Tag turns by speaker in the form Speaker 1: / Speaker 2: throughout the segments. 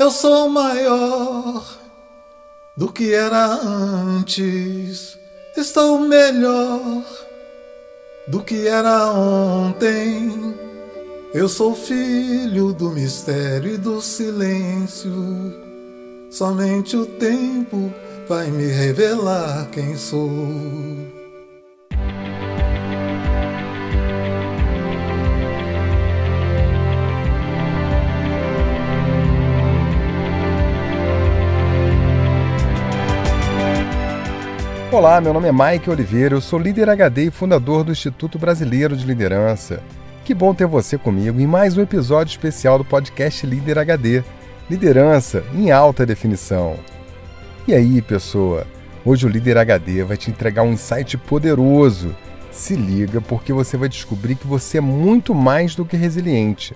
Speaker 1: Eu sou maior do que era antes. Estou melhor do que era ontem. Eu sou filho do mistério e do silêncio. Somente o tempo vai me revelar quem sou.
Speaker 2: Olá, meu nome é Mike Oliveira, eu sou líder HD e fundador do Instituto Brasileiro de Liderança. Que bom ter você comigo em mais um episódio especial do podcast Líder HD Liderança em alta definição. E aí, pessoa? Hoje o Líder HD vai te entregar um insight poderoso. Se liga, porque você vai descobrir que você é muito mais do que resiliente.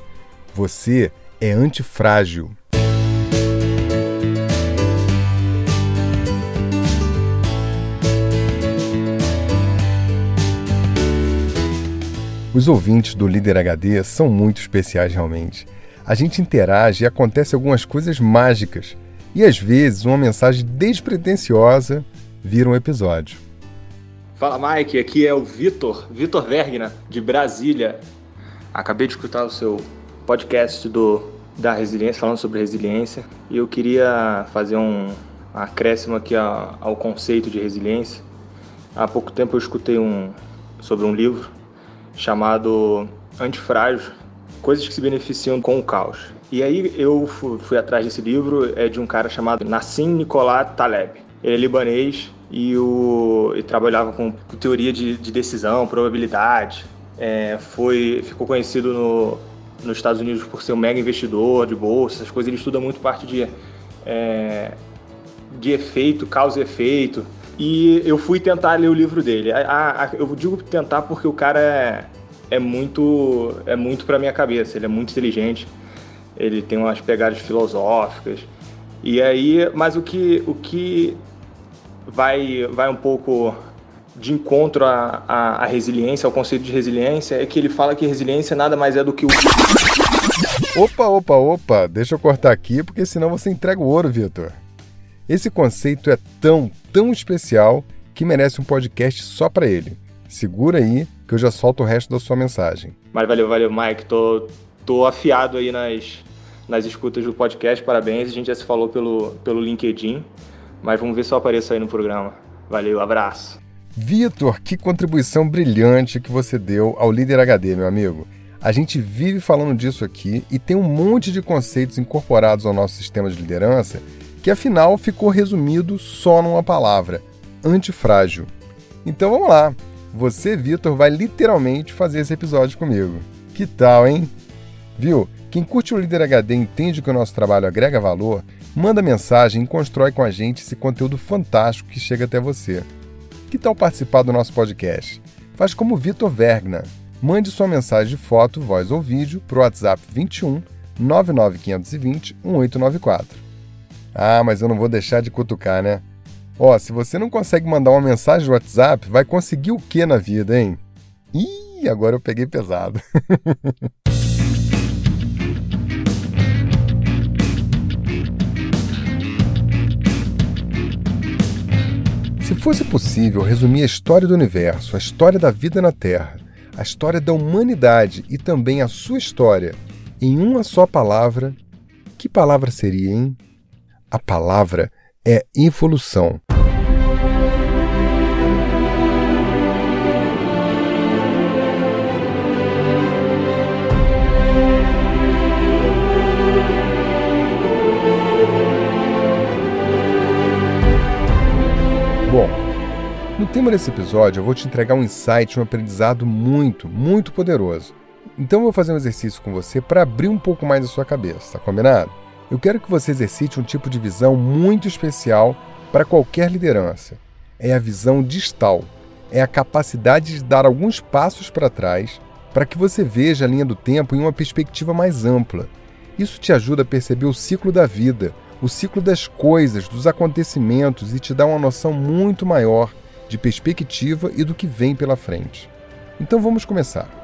Speaker 2: Você é antifrágil. Os ouvintes do Líder HD são muito especiais realmente. A gente interage e acontece algumas coisas mágicas. E às vezes uma mensagem despretensiosa vira um episódio.
Speaker 3: Fala Mike, aqui é o Vitor, Vitor Vergna, de Brasília. Acabei de escutar o seu podcast do, da resiliência, falando sobre resiliência, e eu queria fazer um acréscimo aqui ao, ao conceito de resiliência. Há pouco tempo eu escutei um, sobre um livro chamado Antifrágil, Coisas que se beneficiam com o caos. E aí eu fui, atrás desse livro, é de um cara chamado Nassim Nicolas Taleb. Ele é libanês e, o, e trabalhava com teoria de, de decisão, probabilidade. É, foi, ficou conhecido no, nos Estados Unidos por ser um mega investidor de bolsa, essas coisas. Ele estuda muito parte de, é, de efeito, causa e efeito. E eu fui tentar ler o livro dele. A, a, eu digo tentar porque o cara é, é muito é muito para minha cabeça. Ele é muito inteligente. Ele tem umas pegadas filosóficas. E aí, mas o que o que vai vai um pouco de encontro à, à, à resiliência, ao conceito de resiliência, é que ele fala que resiliência nada mais é do que o
Speaker 2: Opa, opa, opa, deixa eu cortar aqui, porque senão você entrega o ouro, Vitor. Esse conceito é tão, tão especial que merece um podcast só para ele. Segura aí que eu já solto o resto da sua mensagem.
Speaker 3: Mas valeu, valeu, Mike. Tô, tô afiado aí nas, nas escutas do podcast. Parabéns. A gente já se falou pelo, pelo LinkedIn. Mas vamos ver se eu apareço aí no programa. Valeu, abraço.
Speaker 2: Vitor, que contribuição brilhante que você deu ao Líder HD, meu amigo. A gente vive falando disso aqui e tem um monte de conceitos incorporados ao nosso sistema de liderança que afinal ficou resumido só numa palavra: antifrágil. Então vamos lá. Você, Vitor, vai literalmente fazer esse episódio comigo. Que tal, hein? Viu? Quem curte o Líder HD entende que o nosso trabalho agrega valor, manda mensagem e constrói com a gente esse conteúdo fantástico que chega até você. Que tal participar do nosso podcast? Faz como Vitor Vergna. Mande sua mensagem de foto, voz ou vídeo para o WhatsApp 21 99520 1894. Ah, mas eu não vou deixar de cutucar, né? Ó, se você não consegue mandar uma mensagem no WhatsApp, vai conseguir o que na vida, hein? Ih, agora eu peguei pesado. Se fosse possível resumir a história do universo, a história da vida na Terra, a história da humanidade e também a sua história em uma só palavra, que palavra seria, hein? A palavra é evolução. Bom, no tema desse episódio eu vou te entregar um insight, um aprendizado muito, muito poderoso. Então eu vou fazer um exercício com você para abrir um pouco mais a sua cabeça, tá combinado? Eu quero que você exercite um tipo de visão muito especial para qualquer liderança. É a visão distal. É a capacidade de dar alguns passos para trás para que você veja a linha do tempo em uma perspectiva mais ampla. Isso te ajuda a perceber o ciclo da vida, o ciclo das coisas, dos acontecimentos e te dá uma noção muito maior de perspectiva e do que vem pela frente. Então vamos começar.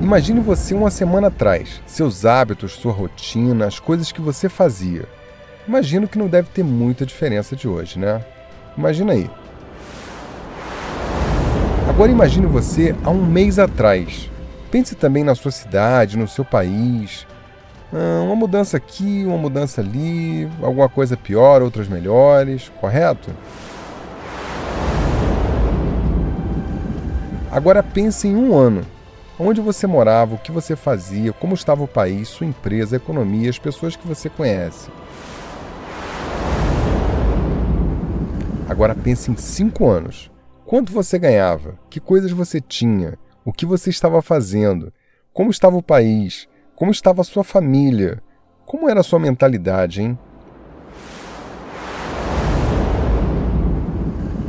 Speaker 2: Imagine você uma semana atrás, seus hábitos, sua rotina, as coisas que você fazia. Imagino que não deve ter muita diferença de hoje, né? Imagina aí. Agora imagine você há um mês atrás. Pense também na sua cidade, no seu país. Ah, uma mudança aqui, uma mudança ali, alguma coisa pior, outras melhores, correto? Agora pense em um ano. Onde você morava, o que você fazia, como estava o país, sua empresa, a economia, as pessoas que você conhece. Agora pense em cinco anos. Quanto você ganhava? Que coisas você tinha? O que você estava fazendo? Como estava o país? Como estava a sua família? Como era a sua mentalidade, hein?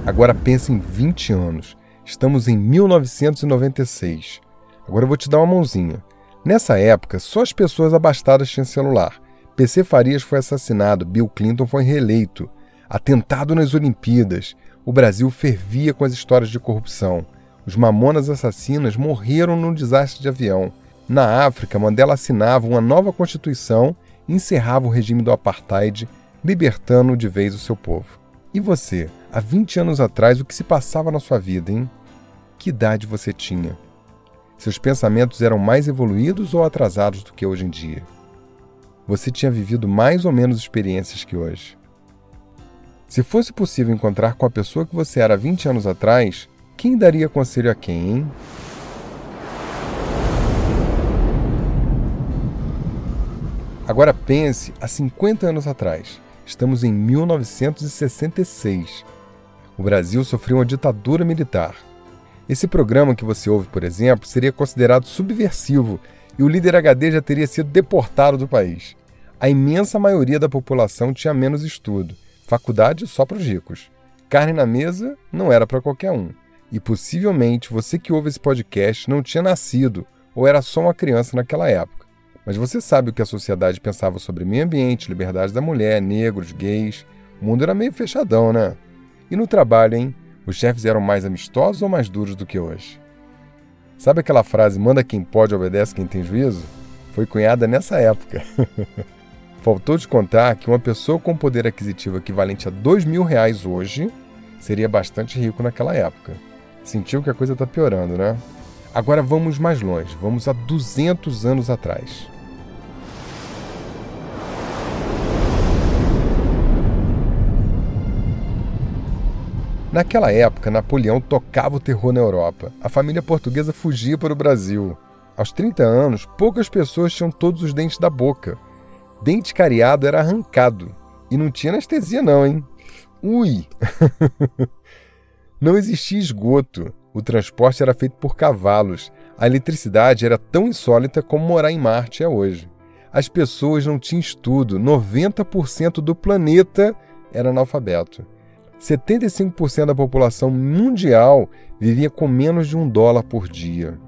Speaker 2: Agora pense em 20 anos. Estamos em 1996. Agora eu vou te dar uma mãozinha. Nessa época, só as pessoas abastadas tinham celular. PC Farias foi assassinado, Bill Clinton foi reeleito. Atentado nas Olimpíadas. O Brasil fervia com as histórias de corrupção. Os mamonas assassinas morreram num desastre de avião. Na África, Mandela assinava uma nova constituição e encerrava o regime do apartheid, libertando de vez o seu povo. E você, há 20 anos atrás, o que se passava na sua vida, hein? Que idade você tinha? Seus pensamentos eram mais evoluídos ou atrasados do que hoje em dia? Você tinha vivido mais ou menos experiências que hoje? Se fosse possível encontrar com a pessoa que você era 20 anos atrás, quem daria conselho a quem, hein? Agora pense há 50 anos atrás. Estamos em 1966. O Brasil sofreu uma ditadura militar. Esse programa que você ouve, por exemplo, seria considerado subversivo e o líder HD já teria sido deportado do país. A imensa maioria da população tinha menos estudo, faculdade só para os ricos. Carne na mesa não era para qualquer um. E possivelmente você que ouve esse podcast não tinha nascido ou era só uma criança naquela época. Mas você sabe o que a sociedade pensava sobre meio ambiente, liberdade da mulher, negros, gays. O mundo era meio fechadão, né? E no trabalho, hein? Os chefes eram mais amistosos ou mais duros do que hoje? Sabe aquela frase manda quem pode, obedece quem tem juízo? Foi cunhada nessa época. Faltou te contar que uma pessoa com poder aquisitivo equivalente a dois mil reais hoje seria bastante rico naquela época. Sentiu que a coisa está piorando, né? Agora vamos mais longe, vamos a 200 anos atrás. Naquela época, Napoleão tocava o terror na Europa. A família portuguesa fugia para o Brasil. Aos 30 anos, poucas pessoas tinham todos os dentes da boca. Dente cariado era arrancado. E não tinha anestesia, não, hein? Ui! não existia esgoto. O transporte era feito por cavalos. A eletricidade era tão insólita como morar em Marte é hoje. As pessoas não tinham estudo. 90% do planeta era analfabeto. 75% da população mundial vivia com menos de um dólar por dia.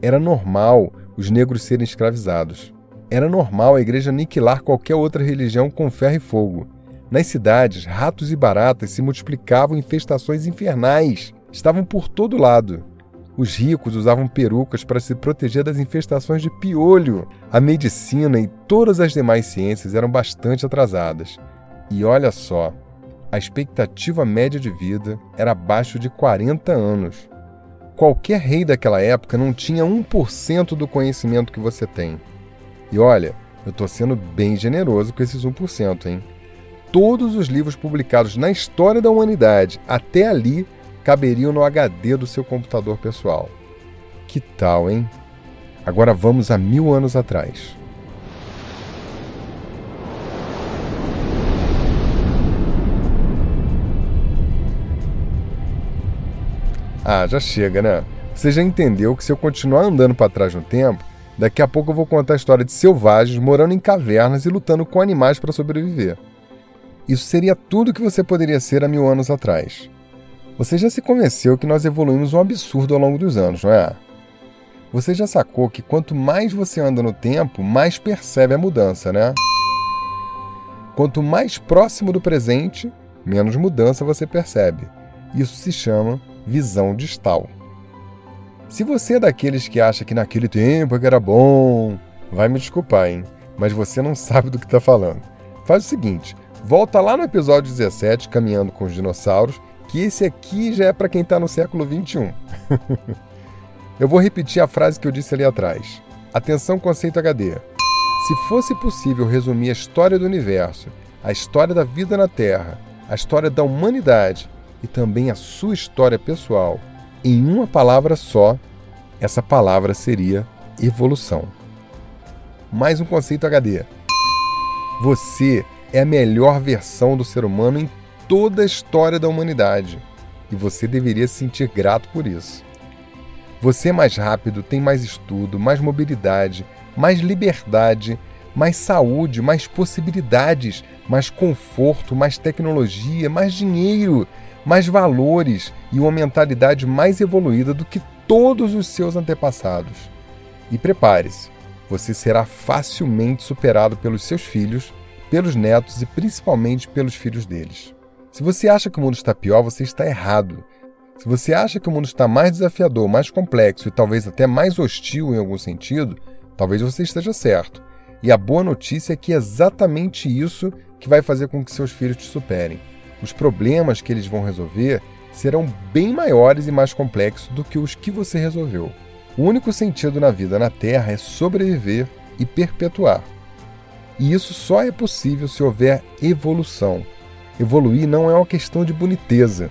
Speaker 2: Era normal os negros serem escravizados. Era normal a igreja aniquilar qualquer outra religião com ferro e fogo. Nas cidades, ratos e baratas se multiplicavam em infestações infernais. Estavam por todo lado. Os ricos usavam perucas para se proteger das infestações de piolho. A medicina e todas as demais ciências eram bastante atrasadas. E olha só, a expectativa média de vida era abaixo de 40 anos. Qualquer rei daquela época não tinha 1% do conhecimento que você tem. E olha, eu estou sendo bem generoso com esses 1%, hein? Todos os livros publicados na história da humanidade até ali caberiam no HD do seu computador pessoal. Que tal, hein? Agora vamos a mil anos atrás. Ah, já chega, né? Você já entendeu que se eu continuar andando para trás no tempo, daqui a pouco eu vou contar a história de selvagens morando em cavernas e lutando com animais para sobreviver. Isso seria tudo que você poderia ser há mil anos atrás. Você já se convenceu que nós evoluímos um absurdo ao longo dos anos, não é? Você já sacou que quanto mais você anda no tempo, mais percebe a mudança, né? Quanto mais próximo do presente, menos mudança você percebe. Isso se chama visão distal. Se você é daqueles que acha que naquele tempo é era bom, vai me desculpar, hein? Mas você não sabe do que está falando. Faz o seguinte: volta lá no episódio 17, Caminhando com os Dinossauros, que esse aqui já é para quem está no século 21. eu vou repetir a frase que eu disse ali atrás. Atenção, conceito HD. Se fosse possível resumir a história do universo, a história da vida na Terra, a história da humanidade e também a sua história pessoal em uma palavra só, essa palavra seria evolução. Mais um conceito HD. Você é a melhor versão do ser humano em toda a história da humanidade e você deveria se sentir grato por isso. Você é mais rápido, tem mais estudo, mais mobilidade, mais liberdade, mais saúde, mais possibilidades, mais conforto, mais tecnologia, mais dinheiro, mais valores e uma mentalidade mais evoluída do que todos os seus antepassados. E prepare-se, você será facilmente superado pelos seus filhos, pelos netos e principalmente pelos filhos deles. Se você acha que o mundo está pior, você está errado. Se você acha que o mundo está mais desafiador, mais complexo e talvez até mais hostil em algum sentido, talvez você esteja certo. E a boa notícia é que é exatamente isso que vai fazer com que seus filhos te superem os problemas que eles vão resolver serão bem maiores e mais complexos do que os que você resolveu. O único sentido na vida na Terra é sobreviver e perpetuar. E isso só é possível se houver evolução. Evoluir não é uma questão de boniteza,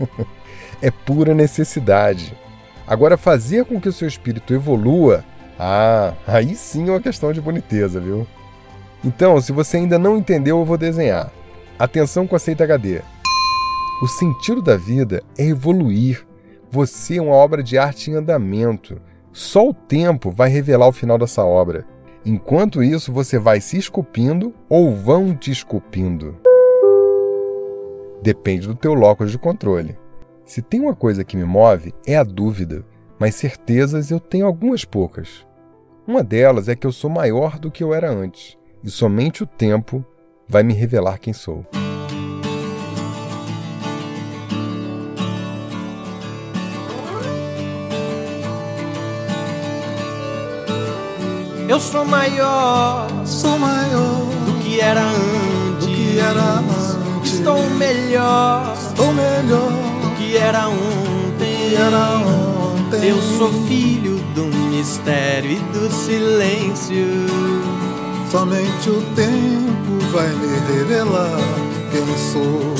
Speaker 2: é pura necessidade. Agora, fazer com que o seu espírito evolua, ah, aí sim é uma questão de boniteza, viu? Então, se você ainda não entendeu, eu vou desenhar. Atenção com a Aceita HD. O sentido da vida é evoluir. Você é uma obra de arte em andamento. Só o tempo vai revelar o final dessa obra. Enquanto isso, você vai se esculpindo ou vão te esculpindo. Depende do teu locus de controle. Se tem uma coisa que me move, é a dúvida, mas certezas eu tenho algumas poucas. Uma delas é que eu sou maior do que eu era antes, e somente o tempo vai me revelar quem sou.
Speaker 4: Eu sou maior,
Speaker 1: sou maior
Speaker 4: do que era antes.
Speaker 1: Do que era antes.
Speaker 4: Estou melhor,
Speaker 1: estou melhor
Speaker 4: do que era ontem.
Speaker 1: Que era ontem.
Speaker 4: Eu sou filho do mistério e do silêncio.
Speaker 1: Somente o tempo vai me revelar quem sou.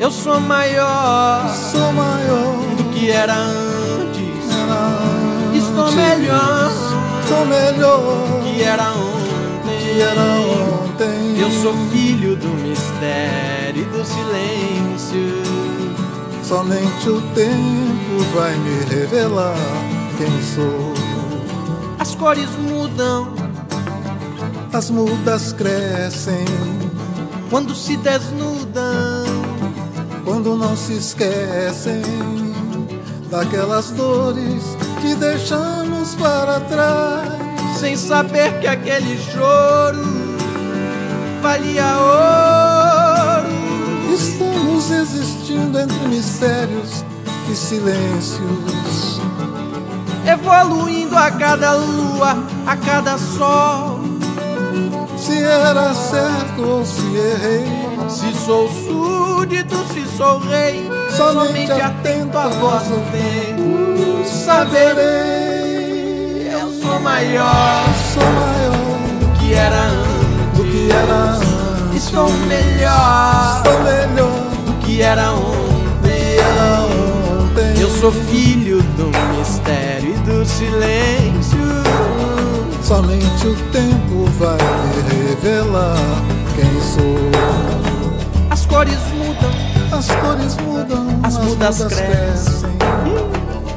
Speaker 4: Eu sou maior,
Speaker 1: sou maior
Speaker 4: do que era antes.
Speaker 1: Era antes.
Speaker 4: Estou melhor,
Speaker 1: estou melhor
Speaker 4: que era ontem.
Speaker 1: Que era ontem.
Speaker 4: Eu sou filho do mistério e do silêncio.
Speaker 1: Somente o tempo vai me revelar quem sou.
Speaker 4: As cores mudam
Speaker 1: as mudas crescem
Speaker 4: quando se desnudam,
Speaker 1: quando não se esquecem daquelas dores que deixamos para trás,
Speaker 4: sem saber que aquele choro valia ouro.
Speaker 1: Estamos existindo entre mistérios e silêncios,
Speaker 4: evoluindo a cada lua, a cada sol
Speaker 1: se era certo ou se errei.
Speaker 4: Se sou súdito, se sou rei, somente, somente atento à voz do tempo, saberei. Eu sou maior,
Speaker 1: sou maior
Speaker 4: do que era antes,
Speaker 1: do que era antes.
Speaker 4: Estou melhor,
Speaker 1: estou melhor
Speaker 4: do que era ontem.
Speaker 1: Era ontem.
Speaker 4: Eu sou filho do mistério e do silêncio.
Speaker 1: Somente o tempo vai me revelar quem sou.
Speaker 4: As cores mudam,
Speaker 1: as cores mudam,
Speaker 4: as, as mudas, mudas crescem.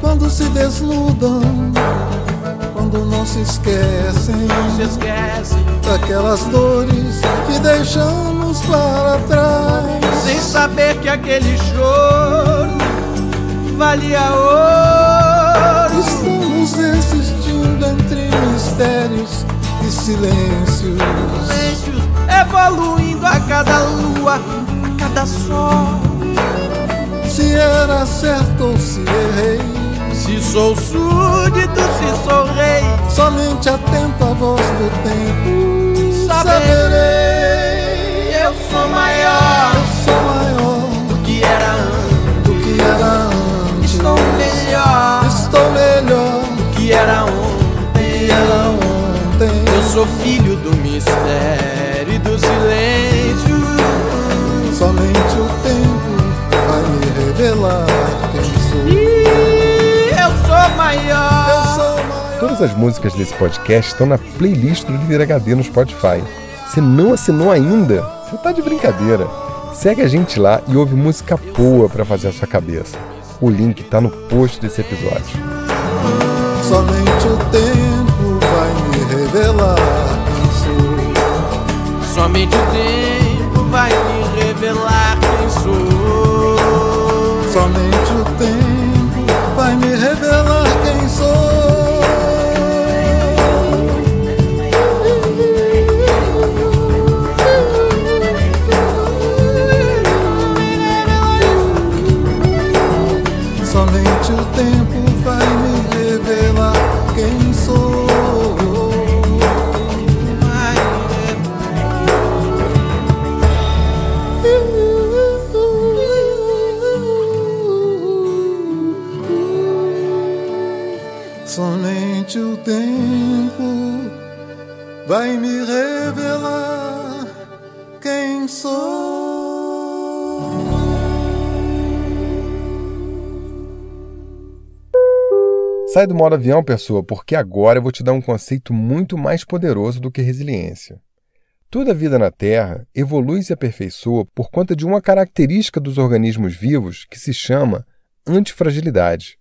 Speaker 1: Quando se desnudam, quando não se esquecem,
Speaker 4: não se esquecem
Speaker 1: daquelas dores que deixamos para trás,
Speaker 4: sem saber que aquele choro valia ouro.
Speaker 1: Estamos existindo entre mistérios e silêncios.
Speaker 4: Silêncios evoluindo a cada lua, a cada sol.
Speaker 1: Se era certo ou se errei.
Speaker 4: Se sou súdito, se sou rei,
Speaker 1: somente atento à voz do tempo.
Speaker 4: saberei. Eu sou maior
Speaker 1: Eu sou maior
Speaker 4: sou filho do mistério e do silêncio.
Speaker 1: Somente o tempo vai me revelar quem sou.
Speaker 4: E eu sou maior.
Speaker 1: Eu sou maior.
Speaker 2: Todas as músicas desse podcast estão na playlist do Líder HD no Spotify. Se não assinou ainda, você tá de brincadeira. Segue a gente lá e ouve música boa pra fazer a sua cabeça. O link tá no post desse episódio.
Speaker 1: Somente o tempo vai me revelar.
Speaker 4: Somente o tempo vai me revelar quem sou.
Speaker 1: Somente o tempo
Speaker 2: Sai do modo avião, pessoa, porque agora eu vou te dar um conceito muito mais poderoso do que resiliência. Toda a vida na Terra evolui e se aperfeiçoa por conta de uma característica dos organismos vivos que se chama antifragilidade.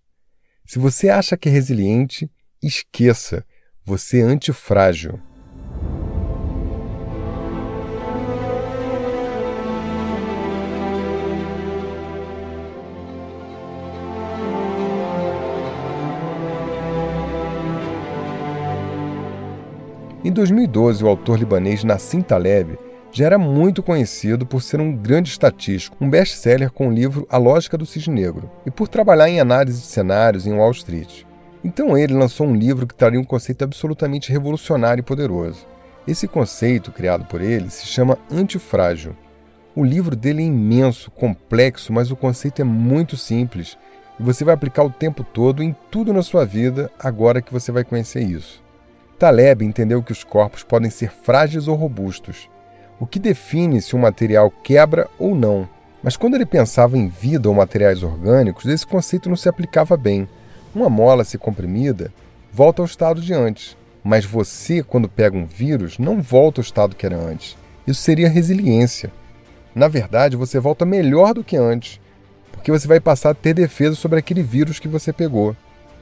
Speaker 2: Se você acha que é resiliente, esqueça, você é antifrágil. Em 2012, o autor libanês Nassim Taleb já era muito conhecido por ser um grande estatístico, um best-seller com o livro A Lógica do Cisne Negro, e por trabalhar em análise de cenários em Wall Street. Então ele lançou um livro que traria um conceito absolutamente revolucionário e poderoso. Esse conceito, criado por ele, se chama antifrágil. O livro dele é imenso, complexo, mas o conceito é muito simples e você vai aplicar o tempo todo em tudo na sua vida agora que você vai conhecer isso. Taleb entendeu que os corpos podem ser frágeis ou robustos, o que define se um material quebra ou não. Mas quando ele pensava em vida ou materiais orgânicos, esse conceito não se aplicava bem. Uma mola se comprimida volta ao estado de antes, mas você, quando pega um vírus, não volta ao estado que era antes. Isso seria resiliência. Na verdade, você volta melhor do que antes, porque você vai passar a ter defesa sobre aquele vírus que você pegou.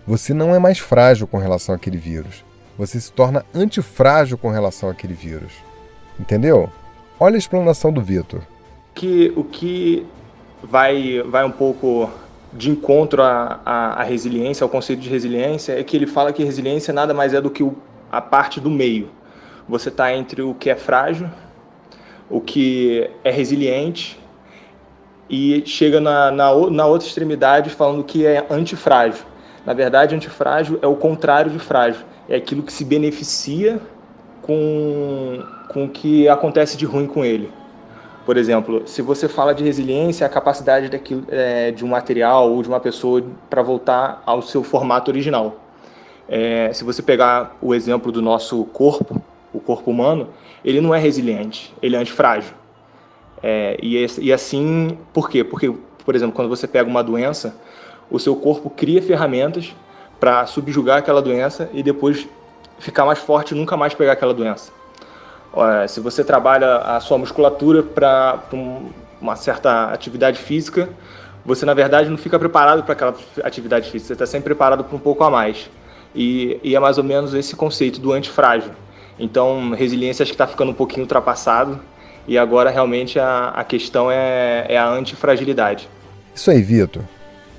Speaker 2: Você não é mais frágil com relação àquele vírus. Você se torna antifrágil com relação àquele vírus. Entendeu? Olha a explanação do Vitor.
Speaker 3: que o que vai, vai um pouco de encontro à, à, resiliência, ao conceito de resiliência, é que ele fala que resiliência nada mais é do que o, a parte do meio. Você está entre o que é frágil, o que é resiliente, e chega na, na, na outra extremidade falando que é antifrágil. Na verdade, antifrágil é o contrário de frágil. É aquilo que se beneficia com, com o que acontece de ruim com ele. Por exemplo, se você fala de resiliência, a capacidade daquilo, é, de um material ou de uma pessoa para voltar ao seu formato original. É, se você pegar o exemplo do nosso corpo, o corpo humano, ele não é resiliente, ele é antifrágil. É, e, esse- e assim, por quê? Porque, por exemplo, quando você pega uma doença, o seu corpo cria ferramentas para subjugar aquela doença e depois ficar mais forte e nunca mais pegar aquela doença. Olha, se você trabalha a sua musculatura para uma certa atividade física, você na verdade não fica preparado para aquela atividade física, você está sempre preparado para um pouco a mais. E, e é mais ou menos esse conceito do antifrágil. Então, resiliência acho que está ficando um pouquinho ultrapassado e agora realmente a, a questão é, é a antifragilidade.
Speaker 2: Isso aí, Vitor.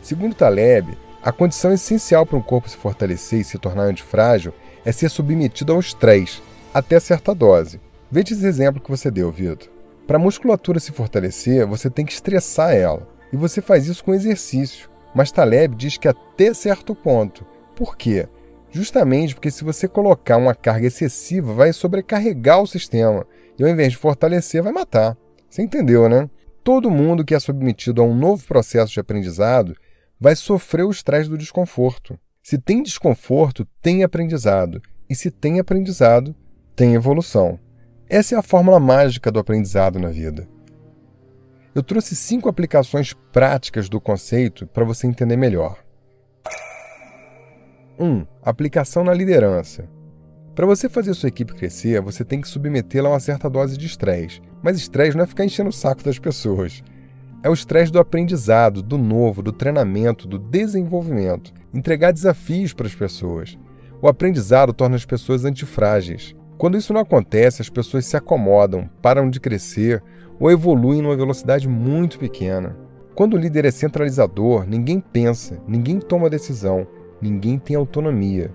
Speaker 2: Segundo Taleb, a condição essencial para um corpo se fortalecer e se tornar antifrágil é ser submetido ao estresse, até certa dose. Veja esse exemplo que você deu, Vitor. Para a musculatura se fortalecer, você tem que estressar ela. E você faz isso com exercício. mas Taleb diz que até certo ponto. Por quê? Justamente porque se você colocar uma carga excessiva, vai sobrecarregar o sistema e ao invés de fortalecer, vai matar. Você entendeu, né? Todo mundo que é submetido a um novo processo de aprendizado vai sofrer o estresse do desconforto. Se tem desconforto, tem aprendizado. E se tem aprendizado, tem evolução. Essa é a fórmula mágica do aprendizado na vida. Eu trouxe cinco aplicações práticas do conceito para você entender melhor. 1. Um, aplicação na liderança. Para você fazer sua equipe crescer, você tem que submetê-la a uma certa dose de estresse. Mas estresse não é ficar enchendo o saco das pessoas. É o estresse do aprendizado, do novo, do treinamento, do desenvolvimento. Entregar desafios para as pessoas. O aprendizado torna as pessoas antifrágeis. Quando isso não acontece, as pessoas se acomodam, param de crescer ou evoluem numa velocidade muito pequena. Quando o líder é centralizador, ninguém pensa, ninguém toma decisão, ninguém tem autonomia.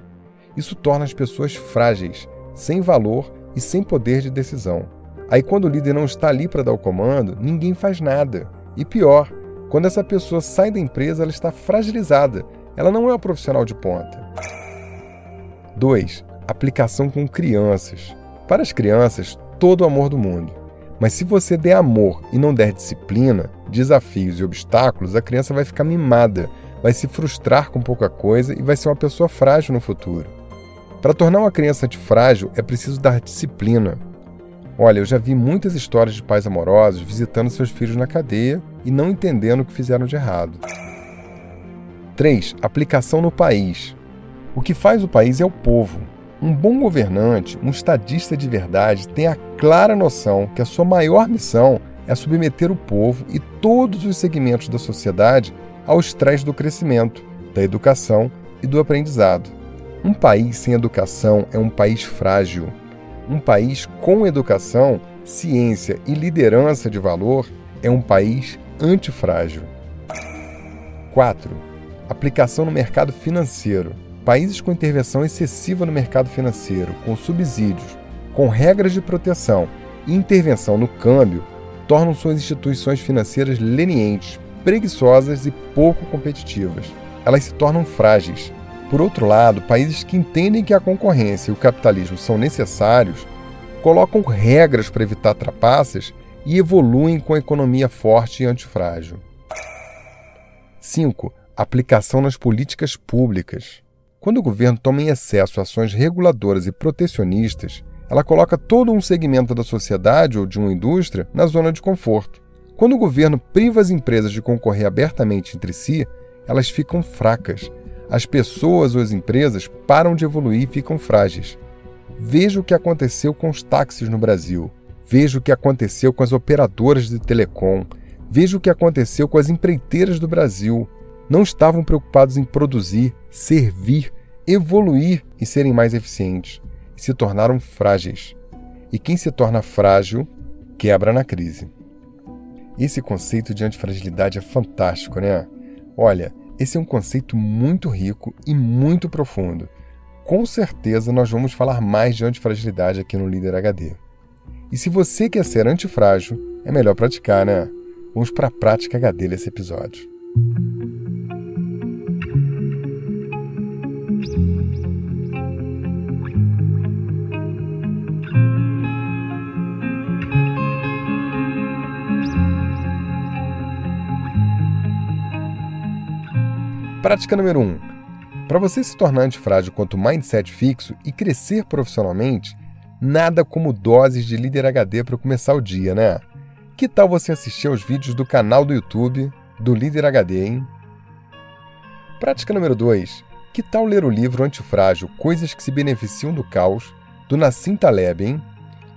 Speaker 2: Isso torna as pessoas frágeis, sem valor e sem poder de decisão. Aí, quando o líder não está ali para dar o comando, ninguém faz nada. E pior, quando essa pessoa sai da empresa, ela está fragilizada. Ela não é um profissional de ponta. 2. Aplicação com crianças. Para as crianças, todo o amor do mundo. Mas se você der amor e não der disciplina, desafios e obstáculos, a criança vai ficar mimada, vai se frustrar com pouca coisa e vai ser uma pessoa frágil no futuro. Para tornar uma criança antifrágil, é preciso dar disciplina. Olha, eu já vi muitas histórias de pais amorosos visitando seus filhos na cadeia e não entendendo o que fizeram de errado. 3. Aplicação no país. O que faz o país é o povo. Um bom governante, um estadista de verdade, tem a clara noção que a sua maior missão é submeter o povo e todos os segmentos da sociedade ao estresse do crescimento, da educação e do aprendizado. Um país sem educação é um país frágil. Um país com educação, ciência e liderança de valor é um país antifrágil. 4. Aplicação no mercado financeiro. Países com intervenção excessiva no mercado financeiro, com subsídios, com regras de proteção e intervenção no câmbio, tornam suas instituições financeiras lenientes, preguiçosas e pouco competitivas. Elas se tornam frágeis. Por outro lado, países que entendem que a concorrência e o capitalismo são necessários colocam regras para evitar trapaças e evoluem com a economia forte e antifrágil. 5. Aplicação nas políticas públicas. Quando o governo toma em excesso ações reguladoras e protecionistas, ela coloca todo um segmento da sociedade ou de uma indústria na zona de conforto. Quando o governo priva as empresas de concorrer abertamente entre si, elas ficam fracas. As pessoas ou as empresas param de evoluir e ficam frágeis. Veja o que aconteceu com os táxis no Brasil. Veja o que aconteceu com as operadoras de telecom. Veja o que aconteceu com as empreiteiras do Brasil não estavam preocupados em produzir, servir, evoluir e serem mais eficientes, se tornaram frágeis. E quem se torna frágil quebra na crise. Esse conceito de antifragilidade é fantástico, né? Olha, esse é um conceito muito rico e muito profundo. Com certeza nós vamos falar mais de antifragilidade aqui no Líder HD. E se você quer ser antifrágil, é melhor praticar, né? Vamos para a prática HD desse episódio. Prática número 1. Um. Para você se tornar antifrágil quanto mindset fixo e crescer profissionalmente, nada como doses de líder HD para começar o dia, né? Que tal você assistir aos vídeos do canal do YouTube do Líder HD, hein? Prática número 2. Que tal ler o livro Antifrágil Coisas que se beneficiam do caos, do Nassim Taleb, hein?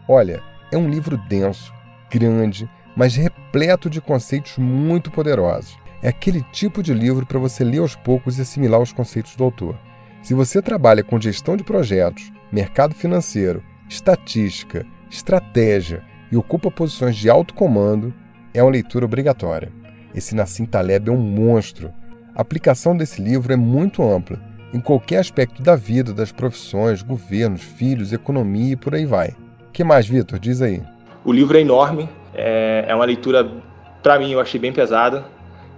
Speaker 2: Olha, é um livro denso, grande, mas repleto de conceitos muito poderosos. É aquele tipo de livro para você ler aos poucos e assimilar os conceitos do autor. Se você trabalha com gestão de projetos, mercado financeiro, estatística, estratégia e ocupa posições de alto comando, é uma leitura obrigatória. Esse Nassim Taleb é um monstro. A aplicação desse livro é muito ampla, em qualquer aspecto da vida, das profissões, governos, filhos, economia e por aí vai. O que mais, Vitor? Diz aí.
Speaker 3: O livro é enorme, é, é uma leitura, para mim, eu achei bem pesada,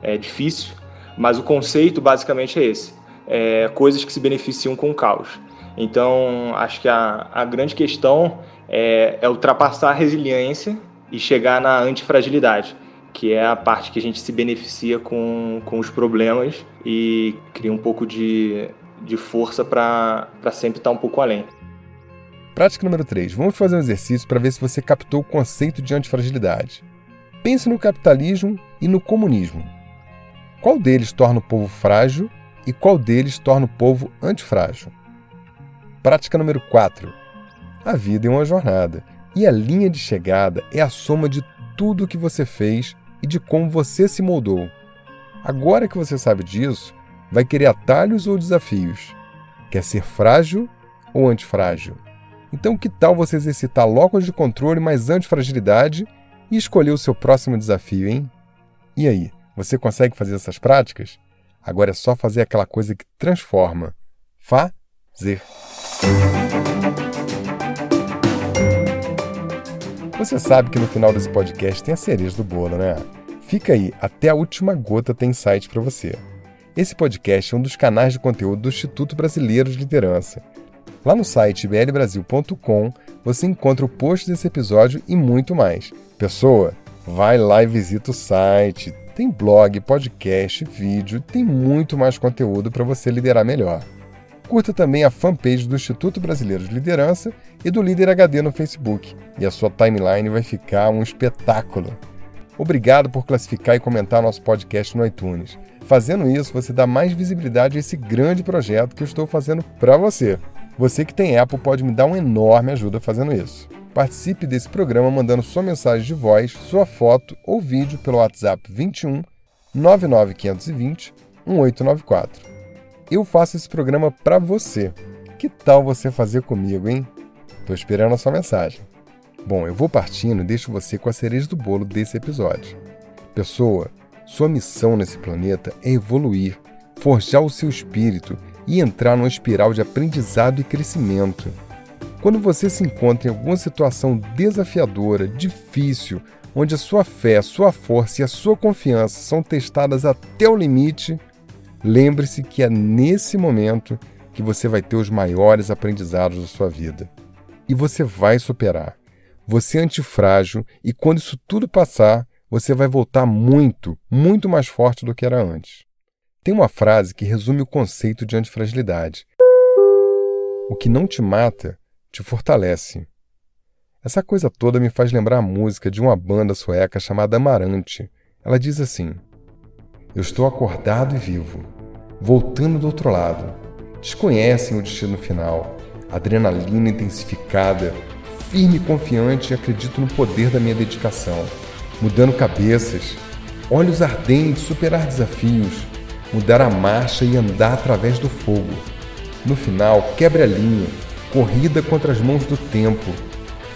Speaker 3: é difícil, Mas o conceito basicamente é esse: é, coisas que se beneficiam com o caos. Então, acho que a, a grande questão é, é ultrapassar a resiliência e chegar na antifragilidade, que é a parte que a gente se beneficia com, com os problemas e cria um pouco de, de força para sempre estar um pouco além.
Speaker 2: Prática número 3. Vamos fazer um exercício para ver se você captou o conceito de antifragilidade. Pense no capitalismo e no comunismo. Qual deles torna o povo frágil e qual deles torna o povo antifrágil? Prática número 4. A vida é uma jornada e a linha de chegada é a soma de tudo o que você fez e de como você se moldou. Agora que você sabe disso, vai querer atalhos ou desafios? Quer ser frágil ou antifrágil? Então, que tal você exercitar locos de controle mais antifragilidade e escolher o seu próximo desafio, hein? E aí, você consegue fazer essas práticas? Agora é só fazer aquela coisa que transforma. Fazer. Você sabe que no final desse podcast tem a cereja do bolo, né? Fica aí, até a última gota tem site para você. Esse podcast é um dos canais de conteúdo do Instituto Brasileiro de Liderança. Lá no site blbrasil.com você encontra o post desse episódio e muito mais. Pessoa, vai lá e visita o site. Tem blog, podcast, vídeo, tem muito mais conteúdo para você liderar melhor. Curta também a fanpage do Instituto Brasileiro de Liderança e do Líder HD no Facebook, e a sua timeline vai ficar um espetáculo. Obrigado por classificar e comentar nosso podcast no iTunes. Fazendo isso, você dá mais visibilidade a esse grande projeto que eu estou fazendo para você. Você que tem Apple pode me dar uma enorme ajuda fazendo isso. Participe desse programa mandando sua mensagem de voz, sua foto ou vídeo pelo WhatsApp 21 99520 1894. Eu faço esse programa para você. Que tal você fazer comigo, hein? Tô esperando a sua mensagem. Bom, eu vou partindo e deixo você com a cereja do bolo desse episódio. Pessoa, sua missão nesse planeta é evoluir, forjar o seu espírito e entrar numa espiral de aprendizado e crescimento. Quando você se encontra em alguma situação desafiadora, difícil, onde a sua fé, a sua força e a sua confiança são testadas até o limite, lembre-se que é nesse momento que você vai ter os maiores aprendizados da sua vida. E você vai superar. Você é antifrágil e quando isso tudo passar, você vai voltar muito, muito mais forte do que era antes. Tem uma frase que resume o conceito de antifragilidade. O que não te mata, te fortalece. Essa coisa toda me faz lembrar a música de uma banda sueca chamada Amarante. Ela diz assim: Eu estou acordado e vivo, voltando do outro lado. Desconhecem o destino final, adrenalina intensificada, firme e confiante acredito no poder da minha dedicação, mudando cabeças, olhos ardentes, superar desafios mudar a marcha e andar através do fogo. No final, quebre a linha, corrida contra as mãos do tempo.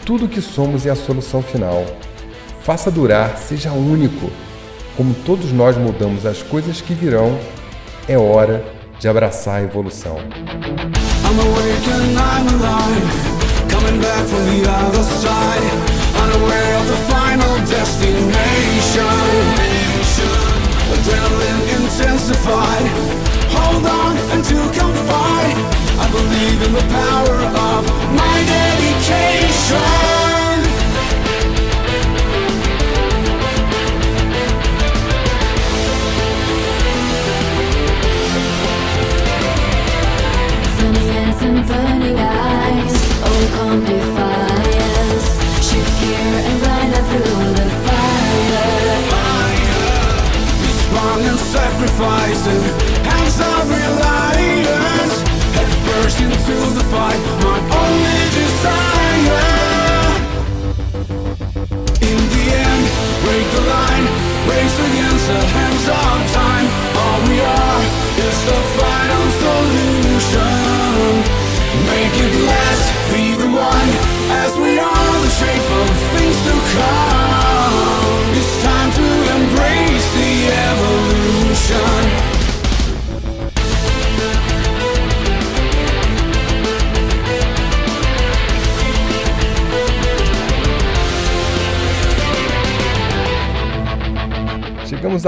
Speaker 2: Tudo o que somos é a solução final. Faça durar, seja único. Como todos nós mudamos as coisas que virão, é hora de abraçar a evolução. Adrenaline intensified. Hold on until confide. I believe in the power of my dedication.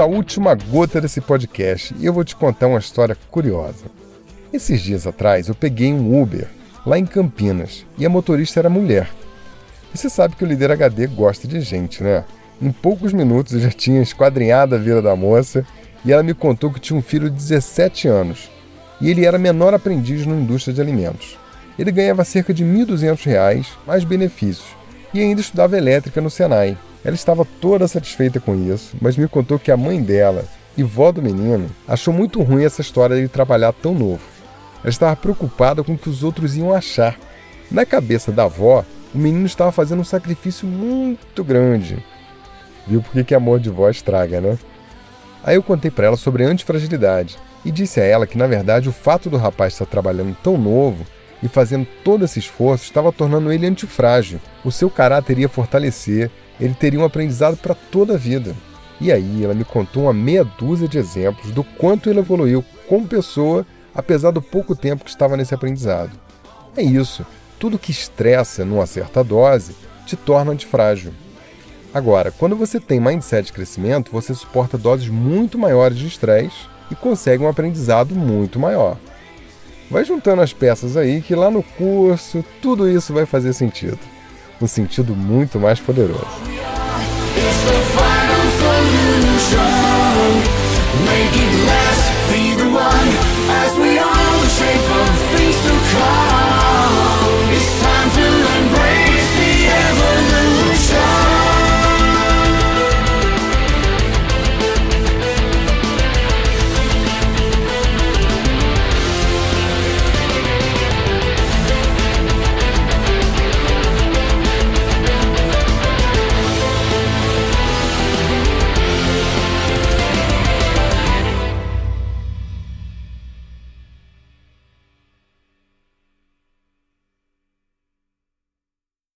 Speaker 2: À última gota desse podcast e eu vou te contar uma história curiosa. Esses dias atrás eu peguei um Uber lá em Campinas e a motorista era mulher. Você sabe que o líder HD gosta de gente, né? Em poucos minutos eu já tinha esquadrinhado a vida da moça e ela me contou que tinha um filho de 17 anos e ele era menor aprendiz na indústria de alimentos. Ele ganhava cerca de R$ 1.200, mais benefícios, e ainda estudava elétrica no Senai. Ela estava toda satisfeita com isso, mas me contou que a mãe dela e vó do menino achou muito ruim essa história de ele trabalhar tão novo. Ela estava preocupada com o que os outros iam achar. Na cabeça da avó, o menino estava fazendo um sacrifício muito grande. Viu por que amor de vó estraga, né? Aí eu contei para ela sobre antifragilidade e disse a ela que, na verdade, o fato do rapaz estar trabalhando tão novo e fazendo todo esse esforço estava tornando ele antifrágil. O seu caráter ia fortalecer, ele teria um aprendizado para toda a vida. E aí ela me contou uma meia dúzia de exemplos do quanto ele evoluiu como pessoa apesar do pouco tempo que estava nesse aprendizado. É isso, tudo que estressa numa certa dose te torna antifrágil. Agora, quando você tem mindset de crescimento, você suporta doses muito maiores de estresse e consegue um aprendizado muito maior. Vai juntando as peças aí que lá no curso tudo isso vai fazer sentido. Um sentido muito mais poderoso. Make it last, be the one as we all the shape of things to come.